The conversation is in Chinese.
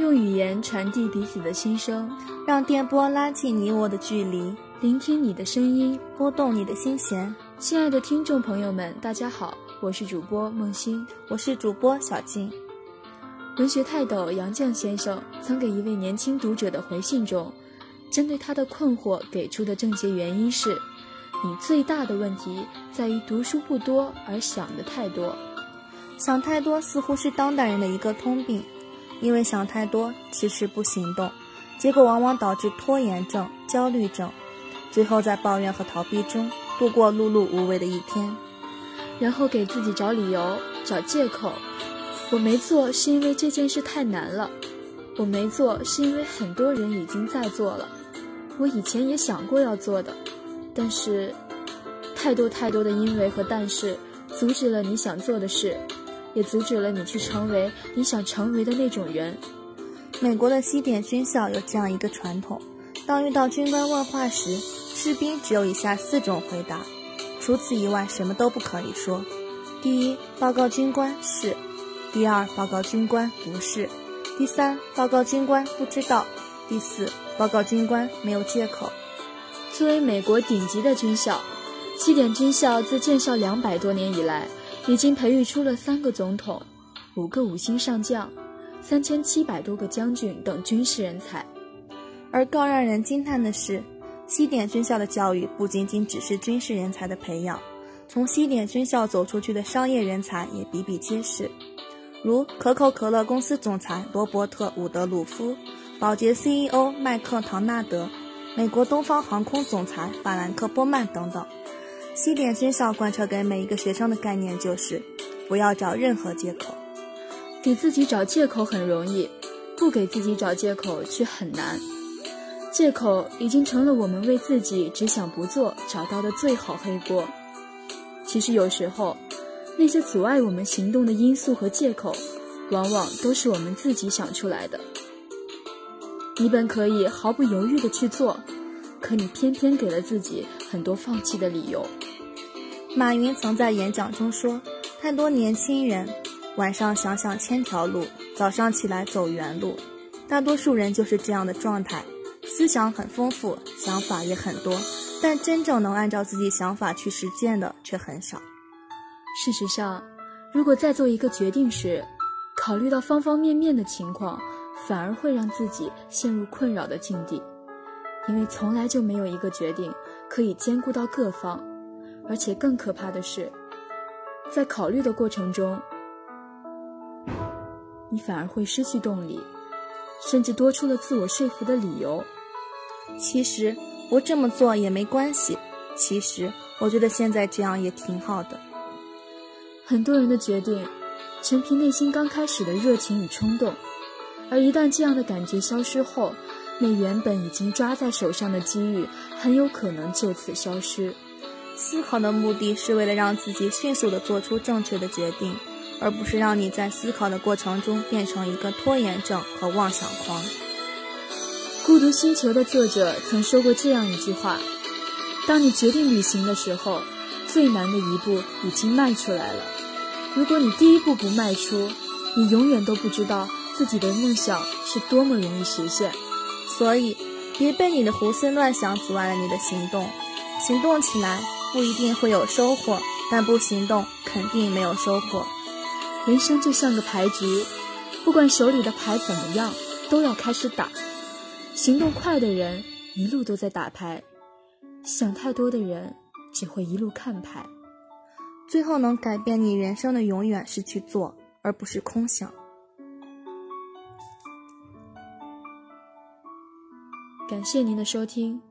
用语言传递彼此的心声，让电波拉近你我的距离，聆听你的声音，拨动你的心弦。亲爱的听众朋友们，大家好，我是主播梦欣，我是主播小静。文学泰斗杨绛先生曾给一位年轻读者的回信中，针对他的困惑给出的症结原因是：你最大的问题在于读书不多而想的太多。想太多似乎是当代人的一个通病，因为想太多，迟迟不行动，结果往往导致拖延症、焦虑症，最后在抱怨和逃避中度过碌碌无为的一天，然后给自己找理由、找借口。我没做是因为这件事太难了，我没做是因为很多人已经在做了，我以前也想过要做的，但是太多太多的因为和但是阻止了你想做的事，也阻止了你去成为你想成为的那种人。美国的西点军校有这样一个传统：当遇到军官问话时，士兵只有以下四种回答，除此以外什么都不可以说。第一，报告军官是。第二，报告军官不是；第三，报告军官不知道；第四，报告军官没有借口。作为美国顶级的军校，西点军校自建校两百多年以来，已经培育出了三个总统、五个五星上将、三千七百多个将军等军事人才。而更让人惊叹的是，西点军校的教育不仅仅只是军事人才的培养，从西点军校走出去的商业人才也比比皆是。如可口可乐公司总裁罗伯特·伍德鲁夫、宝洁 CEO 麦克·唐纳德、美国东方航空总裁法兰克·波曼等等。西点军校贯彻给每一个学生的概念就是：不要找任何借口。给自己找借口很容易，不给自己找借口却很难。借口已经成了我们为自己只想不做找到的最好黑锅。其实有时候。那些阻碍我们行动的因素和借口，往往都是我们自己想出来的。你本可以毫不犹豫地去做，可你偏偏给了自己很多放弃的理由。马云曾在演讲中说：“太多年轻人晚上想想千条路，早上起来走原路。大多数人就是这样的状态，思想很丰富，想法也很多，但真正能按照自己想法去实践的却很少。”事实上，如果在做一个决定时，考虑到方方面面的情况，反而会让自己陷入困扰的境地，因为从来就没有一个决定可以兼顾到各方，而且更可怕的是，在考虑的过程中，你反而会失去动力，甚至多出了自我说服的理由。其实不这么做也没关系，其实我觉得现在这样也挺好的。很多人的决定，全凭内心刚开始的热情与冲动，而一旦这样的感觉消失后，那原本已经抓在手上的机遇，很有可能就此消失。思考的目的是为了让自己迅速地做出正确的决定，而不是让你在思考的过程中变成一个拖延症和妄想狂。孤独星球的作者曾说过这样一句话：当你决定旅行的时候，最难的一步已经迈出来了。如果你第一步不迈出，你永远都不知道自己的梦想是多么容易实现。所以，别被你的胡思乱想阻碍了你的行动。行动起来不一定会有收获，但不行动肯定没有收获。人生就像个牌局，不管手里的牌怎么样，都要开始打。行动快的人一路都在打牌，想太多的人只会一路看牌。最后能改变你人生的，永远是去做，而不是空想。感谢您的收听。